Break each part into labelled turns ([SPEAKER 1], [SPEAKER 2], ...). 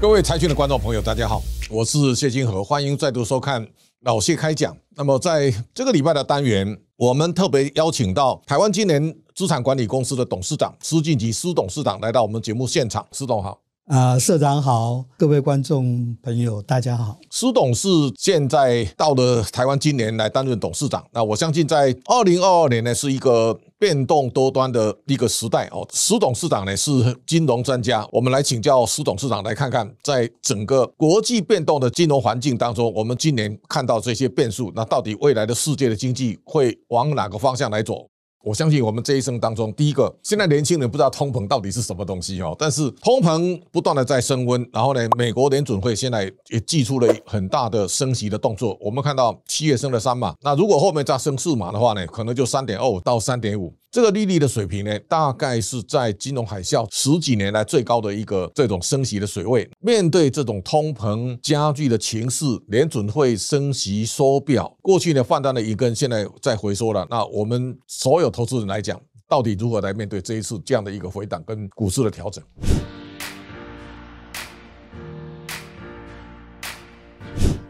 [SPEAKER 1] 各位财讯的观众朋友，大家好，我是谢金河，欢迎再度收看老谢开讲。那么在这个礼拜的单元，我们特别邀请到台湾今年资产管理公司的董事长施晋吉施董事长来到我们节目现场。施董好。
[SPEAKER 2] 啊，社长好，各位观众朋友，大家好。
[SPEAKER 1] 施董事现在到了台湾，今年来担任董事长。那我相信，在二零二二年呢，是一个变动多端的一个时代哦。施董事长呢是金融专家，我们来请教施董事长，来看看在整个国际变动的金融环境当中，我们今年看到这些变数，那到底未来的世界的经济会往哪个方向来走？我相信我们这一生当中，第一个，现在年轻人不知道通膨到底是什么东西哦，但是通膨不断的在升温，然后呢，美国联准会现在也祭出了很大的升息的动作。我们看到七月升了三码，那如果后面再升四码的话呢，可能就三点二到三点五。这个利率的水平呢，大概是在金融海啸十几年来最高的一个这种升息的水位。面对这种通膨加剧的情势，联准会升息缩表，过去呢放大的一根，现在在回缩了。那我们所有投资人来讲，到底如何来面对这一次这样的一个回档跟股市的调整？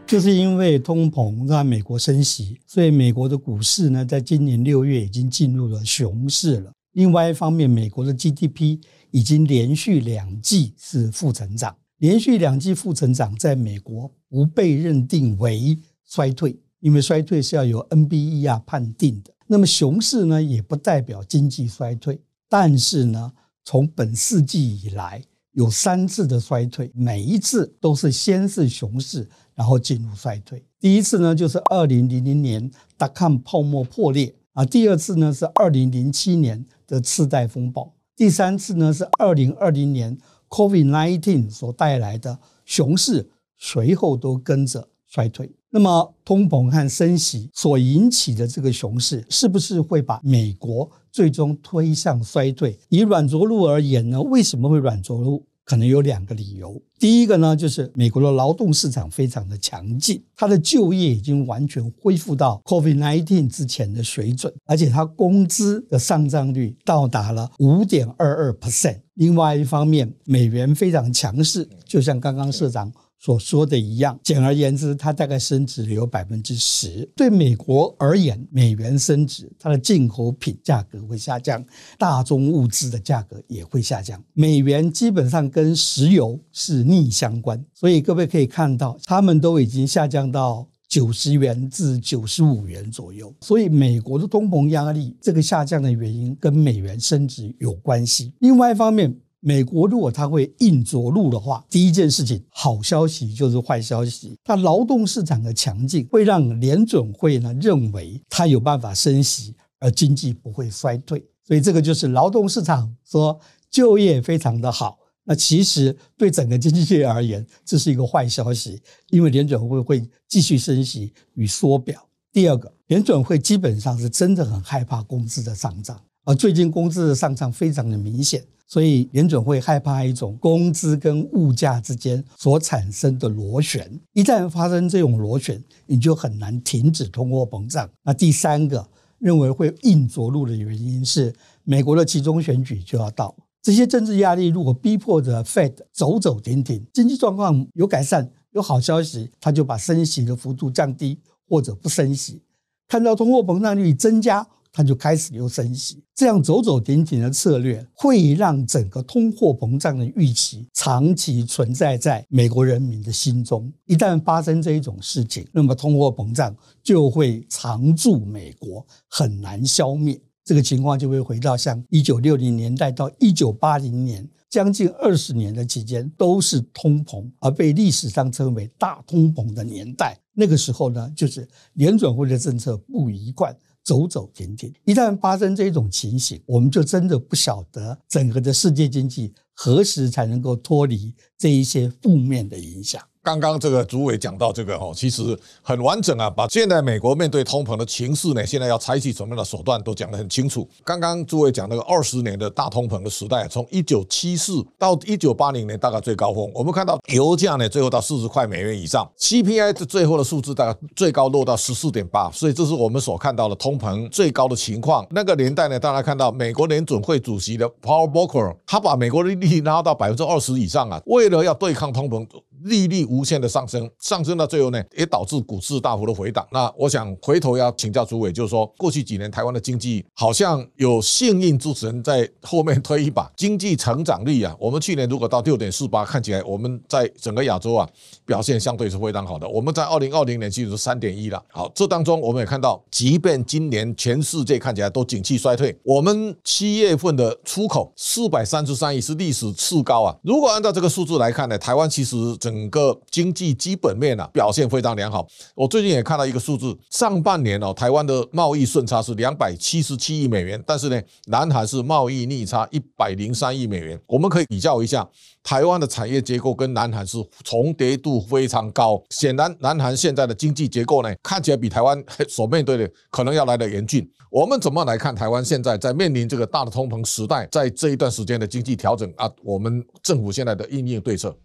[SPEAKER 2] 就是因为通膨让美国升息，所以美国的股市呢，在今年六月已经进入了熊市了。另外一方面，美国的 GDP 已经连续两季是负成长，连续两季负成长，在美国不被认定为衰退，因为衰退是要由 NBER 判定的。那么熊市呢，也不代表经济衰退，但是呢，从本世纪以来有三次的衰退，每一次都是先是熊市。然后进入衰退。第一次呢，就是二零零零年大康泡沫破裂啊；第二次呢，是二零零七年的次贷风暴；第三次呢，是二零二零年 COVID-19 所带来的熊市，随后都跟着衰退。那么，通膨和升息所引起的这个熊市，是不是会把美国最终推向衰退？以软着陆而言呢？为什么会软着陆？可能有两个理由。第一个呢，就是美国的劳动市场非常的强劲，它的就业已经完全恢复到 COVID-19 之前的水准，而且它工资的上涨率到达了五点二二 percent。另外一方面，美元非常强势，就像刚刚社长。所说的一样，简而言之，它大概升值有百分之十。对美国而言，美元升值，它的进口品价格会下降，大宗物资的价格也会下降。美元基本上跟石油是逆相关，所以各位可以看到，它们都已经下降到九十元至九十五元左右。所以美国的通膨压力这个下降的原因跟美元升值有关系。另外一方面，美国如果它会硬着陆的话，第一件事情，好消息就是坏消息。它劳动市场的强劲会让联准会呢认为它有办法升息，而经济不会衰退。所以这个就是劳动市场说就业非常的好。那其实对整个经济而言，这是一个坏消息，因为联准会会继续升息与缩表。第二个，联准会基本上是真的很害怕工资的上涨，而最近工资的上涨非常的明显。所以联准会害怕一种工资跟物价之间所产生的螺旋，一旦发生这种螺旋，你就很难停止通货膨胀。那第三个认为会硬着陆的原因是，美国的其中选举就要到，这些政治压力如果逼迫着 Fed 走走停停，经济状况有改善，有好消息，他就把升息的幅度降低或者不升息，看到通货膨胀率增加。它就开始又升息，这样走走停停的策略会让整个通货膨胀的预期长期存在在美国人民的心中。一旦发生这一种事情，那么通货膨胀就会常驻美国，很难消灭。这个情况就会回到像一九六零年代到一九八零年将近二十年的期间都是通膨，而被历史上称为大通膨的年代。那个时候呢，就是联准会的政策不一贯。走走停停，一旦发生这种情形，我们就真的不晓得整个的世界经济何时才能够脱离这一些负面的影响。
[SPEAKER 1] 刚刚这个主委讲到这个哦，其实很完整啊，把现在美国面对通膨的情势呢，现在要采取什么样的手段都讲得很清楚。刚刚诸位讲那个二十年的大通膨的时代，从一九七四到一九八零年大概最高峰，我们看到油价呢最后到四十块美元以上，CPI 的最后的数字大概最高落到十四点八，所以这是我们所看到的通膨最高的情况。那个年代呢，大家看到美国联准会主席的 Paul Volcker，他把美国的利率拉到百分之二十以上啊，为了要对抗通膨。利率无限的上升，上升到最后呢，也导致股市大幅的回档。那我想回头要请教诸位，就是说过去几年台湾的经济好像有幸运之神在后面推一把，经济成长率啊，我们去年如果到六点四八，看起来我们在整个亚洲啊表现相对是非常好的。我们在二零二零年其实是三点一了。好，这当中我们也看到，即便今年全世界看起来都景气衰退，我们七月份的出口四百三十三亿是历史次高啊。如果按照这个数字来看呢，台湾其实。整整个经济基本面啊表现非常良好。我最近也看到一个数字，上半年哦，台湾的贸易顺差是两百七十七亿美元，但是呢，南韩是贸易逆差一百零三亿美元。我们可以比较一下，台湾的产业结构跟南韩是重叠度非常高。显然，南韩现在的经济结构呢，看起来比台湾所面对的可能要来的严峻。我们怎么来看台湾现在在面临这个大的通膨时代，在这一段时间的经济调整啊？我们政府现在的应应对策？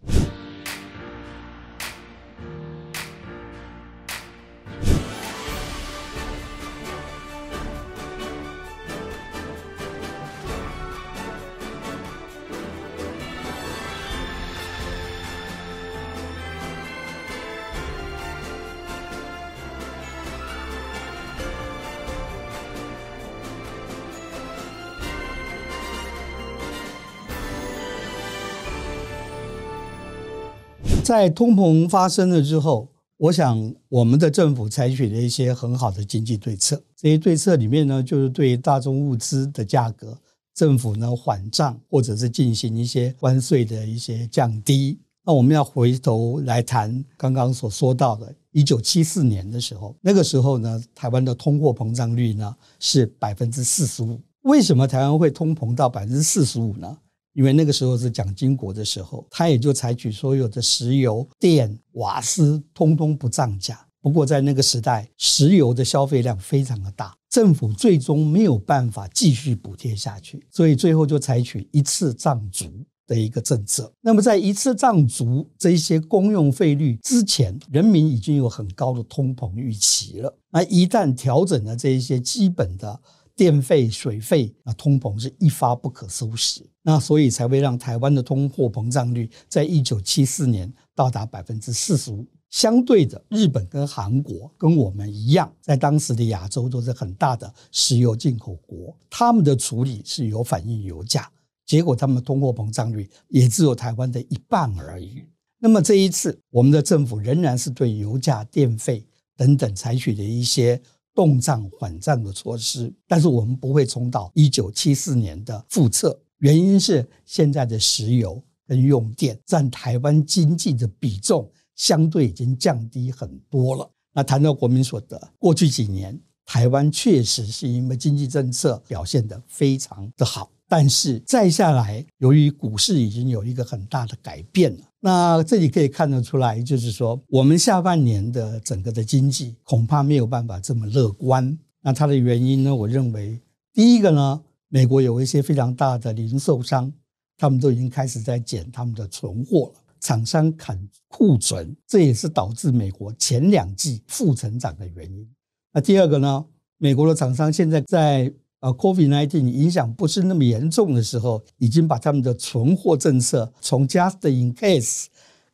[SPEAKER 2] 在通膨发生了之后，我想我们的政府采取了一些很好的经济对策。这些对策里面呢，就是对大宗物资的价格，政府呢缓涨，或者是进行一些关税的一些降低。那我们要回头来谈刚刚所说到的，一九七四年的时候，那个时候呢，台湾的通货膨胀率呢是百分之四十五。为什么台湾会通膨到百分之四十五呢？因为那个时候是蒋经国的时候，他也就采取所有的石油、电、瓦斯通通不涨价。不过在那个时代，石油的消费量非常的大，政府最终没有办法继续补贴下去，所以最后就采取一次涨足的一个政策。那么在一次涨足这些公用费率之前，人民已经有很高的通膨预期了。那一旦调整了这一些基本的。电费、水费啊，通膨是一发不可收拾，那所以才会让台湾的通货膨胀率在一九七四年到达百分之四十五。相对的，日本跟韩国跟我们一样，在当时的亚洲都是很大的石油进口国，他们的处理是有反映油价，结果他们通货膨胀率也只有台湾的一半而已。那么这一次，我们的政府仍然是对油价、电费等等采取的一些。动荡缓胀的措施，但是我们不会冲到一九七四年的复测。原因是现在的石油跟用电占台湾经济的比重相对已经降低很多了。那谈到国民所得，过去几年台湾确实是因为经济政策表现得非常的好。但是再下来，由于股市已经有一个很大的改变了，那这里可以看得出来，就是说我们下半年的整个的经济恐怕没有办法这么乐观。那它的原因呢？我认为第一个呢，美国有一些非常大的零售商，他们都已经开始在减他们的存货了，厂商砍库存，这也是导致美国前两季负成长的原因。那第二个呢，美国的厂商现在在。啊，COVID-19 影响不是那么严重的时候，已经把他们的存货政策从 just in case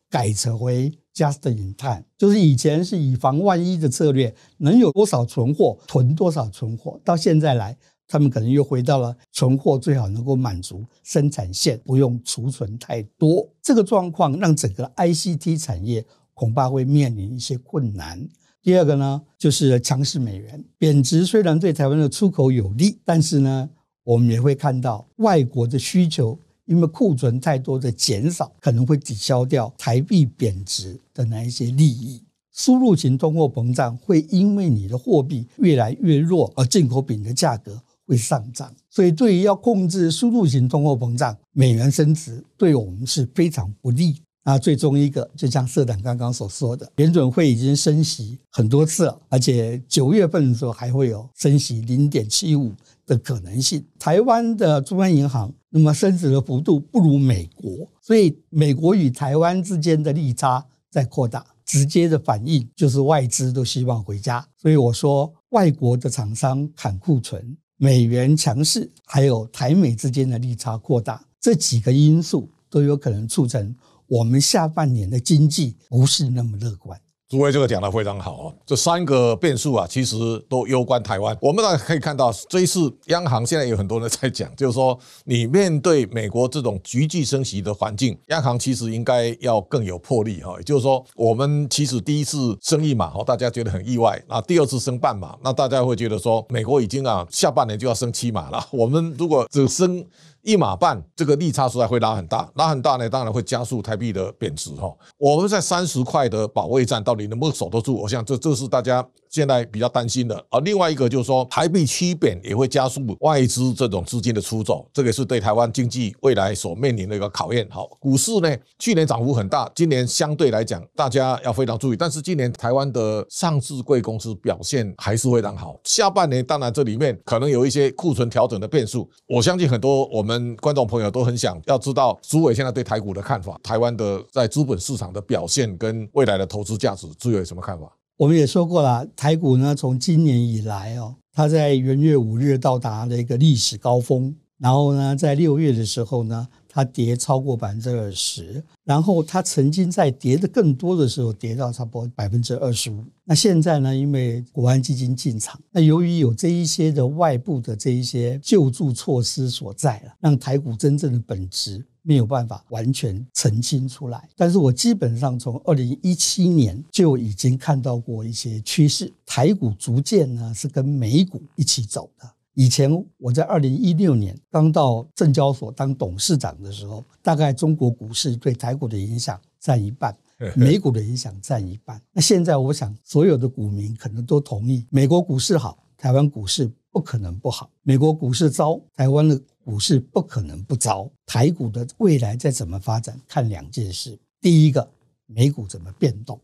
[SPEAKER 2] 改成为 just in time，就是以前是以防万一的策略，能有多少存货囤多少存货，到现在来，他们可能又回到了存货最好能够满足生产线，不用储存太多。这个状况让整个 ICT 产业恐怕会面临一些困难。第二个呢，就是强势美元贬值，虽然对台湾的出口有利，但是呢，我们也会看到外国的需求，因为库存太多的减少，可能会抵消掉台币贬值的那一些利益。输入型通货膨胀会因为你的货币越来越弱，而进口品的价格会上涨。所以，对于要控制输入型通货膨胀，美元升值对我们是非常不利。那最终一个，就像社长刚刚所说的，联准会已经升息很多次了，而且九月份的时候还会有升息零点七五的可能性。台湾的中央银行那么升值的幅度不如美国，所以美国与台湾之间的利差在扩大，直接的反应就是外资都希望回家。所以我说，外国的厂商砍库存，美元强势，还有台美之间的利差扩大，这几个因素都有可能促成。我们下半年的经济不是那么乐观。
[SPEAKER 1] 诸位这个讲的非常好哦，这三个变数啊，其实都攸关台湾。我们大家可以看到，这一次央行现在有很多人在讲，就是说你面对美国这种急剧升息的环境，央行其实应该要更有魄力哈。也就是说，我们其实第一次升一码哦，大家觉得很意外；那第二次升半码，那大家会觉得说，美国已经啊下半年就要升七码了。我们如果只升。一码半，这个利差出来会拉很大，拉很大呢，当然会加速台币的贬值哈。我们在三十块的保卫战到底能不能守得住？我想这这是大家。现在比较担心的啊，另外一个就是说，台币七贬也会加速外资这种资金的出走，这个是对台湾经济未来所面临的一个考验。好，股市呢，去年涨幅很大，今年相对来讲，大家要非常注意。但是今年台湾的上市贵公司表现还是非常好。下半年当然这里面可能有一些库存调整的变数，我相信很多我们观众朋友都很想要知道朱伟现在对台股的看法，台湾的在资本市场的表现跟未来的投资价值，朱伟有什么看法？
[SPEAKER 2] 我们也说过了，台股呢，从今年以来哦，它在元月五日到达了一个历史高峰，然后呢，在六月的时候呢，它跌超过百分之二十，然后它曾经在跌的更多的时候，跌到差不多百分之二十五。那现在呢，因为国安基金进场，那由于有这一些的外部的这一些救助措施所在了，让台股真正的本质。没有办法完全澄清出来，但是我基本上从二零一七年就已经看到过一些趋势，台股逐渐呢是跟美股一起走的。以前我在二零一六年刚到证交所当董事长的时候，大概中国股市对台股的影响占一半，美股的影响占一半。那现在我想所有的股民可能都同意，美国股市好，台湾股市不可能不好；美国股市糟，台湾的。股市不可能不糟，台股的未来再怎么发展，看两件事：第一个，美股怎么变动；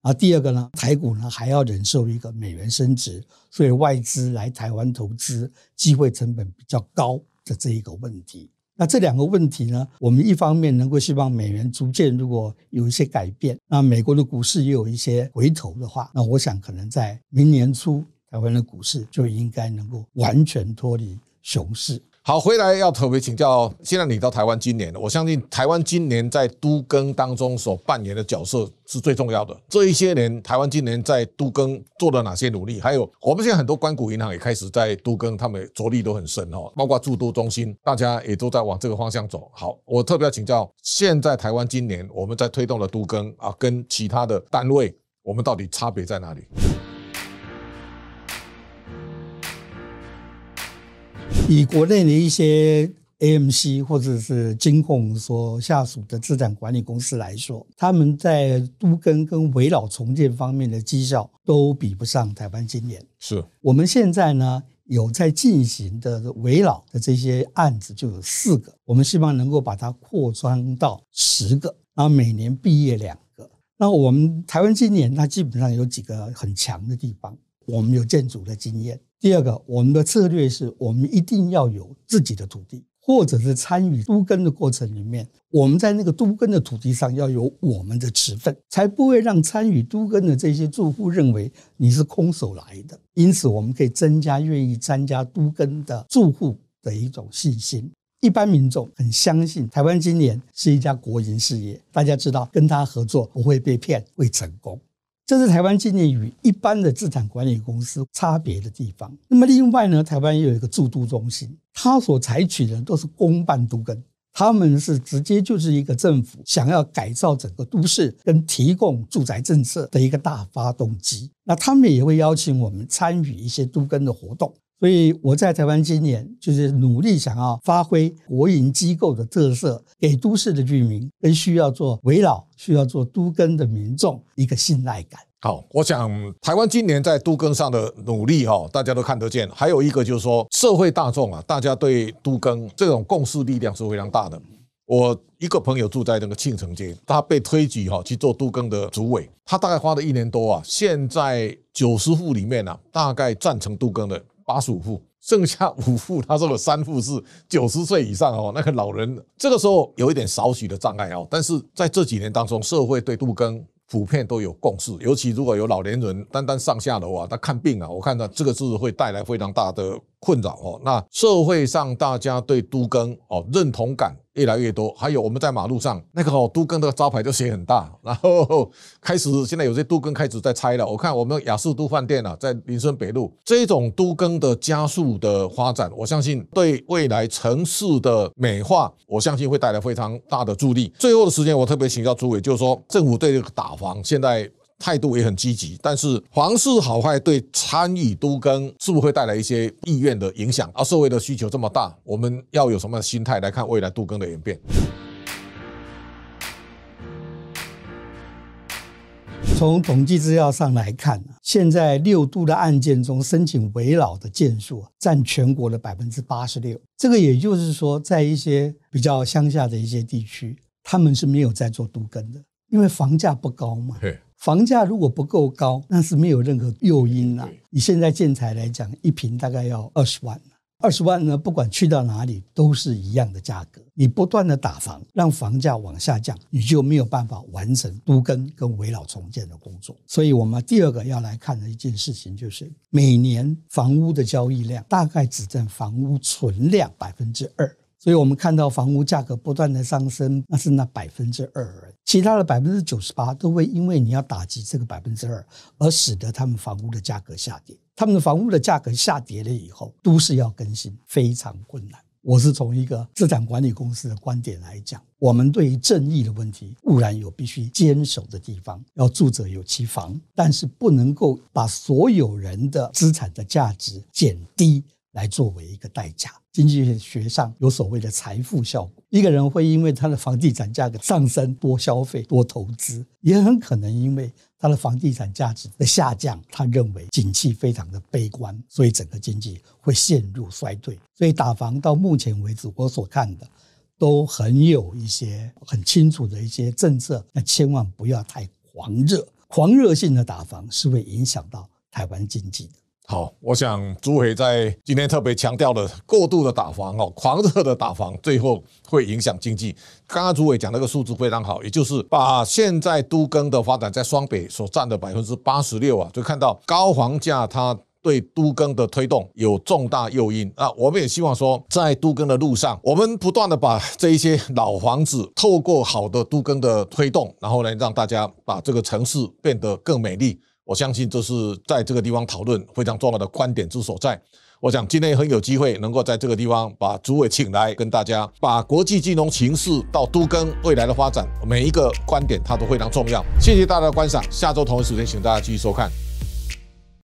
[SPEAKER 2] 啊，第二个呢，台股呢还要忍受一个美元升值，所以外资来台湾投资机会成本比较高的这一个问题。那这两个问题呢，我们一方面能够希望美元逐渐如果有一些改变，那美国的股市也有一些回头的话，那我想可能在明年初，台湾的股市就应该能够完全脱离熊市。
[SPEAKER 1] 好，回来要特别请教。现在你到台湾今年了，我相信台湾今年在都更当中所扮演的角色是最重要的。这一些年，台湾今年在都更做了哪些努力？还有，我们现在很多关谷银行也开始在都更，他们着力都很深哦，包括驻都中心，大家也都在往这个方向走。好，我特别要请教，现在台湾今年我们在推动的都更啊，跟其他的单位，我们到底差别在哪里？
[SPEAKER 2] 以国内的一些 AMC 或者是金控所下属的资产管理公司来说，他们在都跟跟围绕重建方面的绩效都比不上台湾今年。
[SPEAKER 1] 是
[SPEAKER 2] 我们现在呢有在进行的围绕的这些案子就有四个，我们希望能够把它扩张到十个，然后每年毕业两个。那我们台湾今年它基本上有几个很强的地方，我们有建筑的经验。第二个，我们的策略是我们一定要有自己的土地，或者是参与都耕的过程里面，我们在那个都耕的土地上要有我们的持份，才不会让参与都耕的这些住户认为你是空手来的。因此，我们可以增加愿意参加都耕的住户的一种信心。一般民众很相信台湾今年是一家国营事业，大家知道跟他合作不会被骗，会成功。这是台湾今年与一般的资产管理公司差别的地方。那么另外呢，台湾也有一个驻都中心，它所采取的都是公办都跟，他们是直接就是一个政府想要改造整个都市跟提供住宅政策的一个大发动机。那他们也会邀请我们参与一些都跟的活动。所以我在台湾今年就是努力想要发挥国营机构的特色，给都市的居民跟需要做围绕、需要做都更的民众一个信赖感。
[SPEAKER 1] 好，我想台湾今年在都更上的努力哈，大家都看得见。还有一个就是说，社会大众啊，大家对都更这种共识力量是非常大的。我一个朋友住在那个庆城街，他被推举哈去做都更的主委，他大概花了一年多啊，现在九十户里面呢，大概赞成都更的八十五户。剩下五户，他说有三户是九十岁以上哦，那个老人，这个时候有一点少许的障碍哦。但是在这几年当中，社会对杜更普遍都有共识，尤其如果有老年人单单上下楼啊，他看病啊，我看到这个是会带来非常大的困扰哦。那社会上大家对都更哦认同感。越来越多，还有我们在马路上那个哦，都更的招牌就写很大，然后开始现在有些都更开始在拆了。我看我们雅士都饭店啊，在林森北路这种都更的加速的发展，我相信对未来城市的美化，我相信会带来非常大的助力。最后的时间，我特别请教诸位，就是说政府对这个打房现在。态度也很积极，但是房市好坏对参与都更是不是会带来一些意愿的影响？而社会的需求这么大，我们要有什么心态来看未来都更的演变？
[SPEAKER 2] 从统计资料上来看，现在六都的案件中，申请围老的件数占全国的百分之八十六。这个也就是说，在一些比较乡下的一些地区，他们是没有在做都更的，因为房价不高嘛。房价如果不够高，那是没有任何诱因啊。以现在建材来讲，一平大概要二十万，二十万呢，不管去到哪里都是一样的价格。你不断的打房，让房价往下降，你就没有办法完成都根跟围老重建的工作。所以，我们第二个要来看的一件事情，就是每年房屋的交易量大概只占房屋存量百分之二。所以我们看到房屋价格不断的上升，那是那百分之二，其他的百分之九十八都会因为你要打击这个百分之二，而使得他们房屋的价格下跌。他们的房屋的价格下跌了以后，都市要更新非常困难。我是从一个资产管理公司的观点来讲，我们对于正义的问题固然有必须坚守的地方，要住者有其房，但是不能够把所有人的资产的价值减低。来作为一个代价，经济学上有所谓的财富效果。一个人会因为他的房地产价格上升，多消费、多投资，也很可能因为他的房地产价值的下降，他认为景气非常的悲观，所以整个经济会陷入衰退。所以打房到目前为止，我所看的都很有一些很清楚的一些政策，那千万不要太狂热，狂热性的打房是会影响到台湾经济的。
[SPEAKER 1] 好，我想朱伟在今天特别强调了过度的打房哦，狂热的打房，最后会影响经济。刚刚朱伟讲那个数字非常好，也就是把现在都更的发展在双北所占的百分之八十六啊，就看到高房价它对都更的推动有重大诱因啊。我们也希望说，在都更的路上，我们不断的把这一些老房子透过好的都更的推动，然后呢，让大家把这个城市变得更美丽。我相信这是在这个地方讨论非常重要的观点之所在。我想今天很有机会能够在这个地方把主委请来，跟大家把国际金融形势到都跟未来的发展每一个观点，它都非常重要。谢谢大家的观赏，下周同一时间请大家继续收看。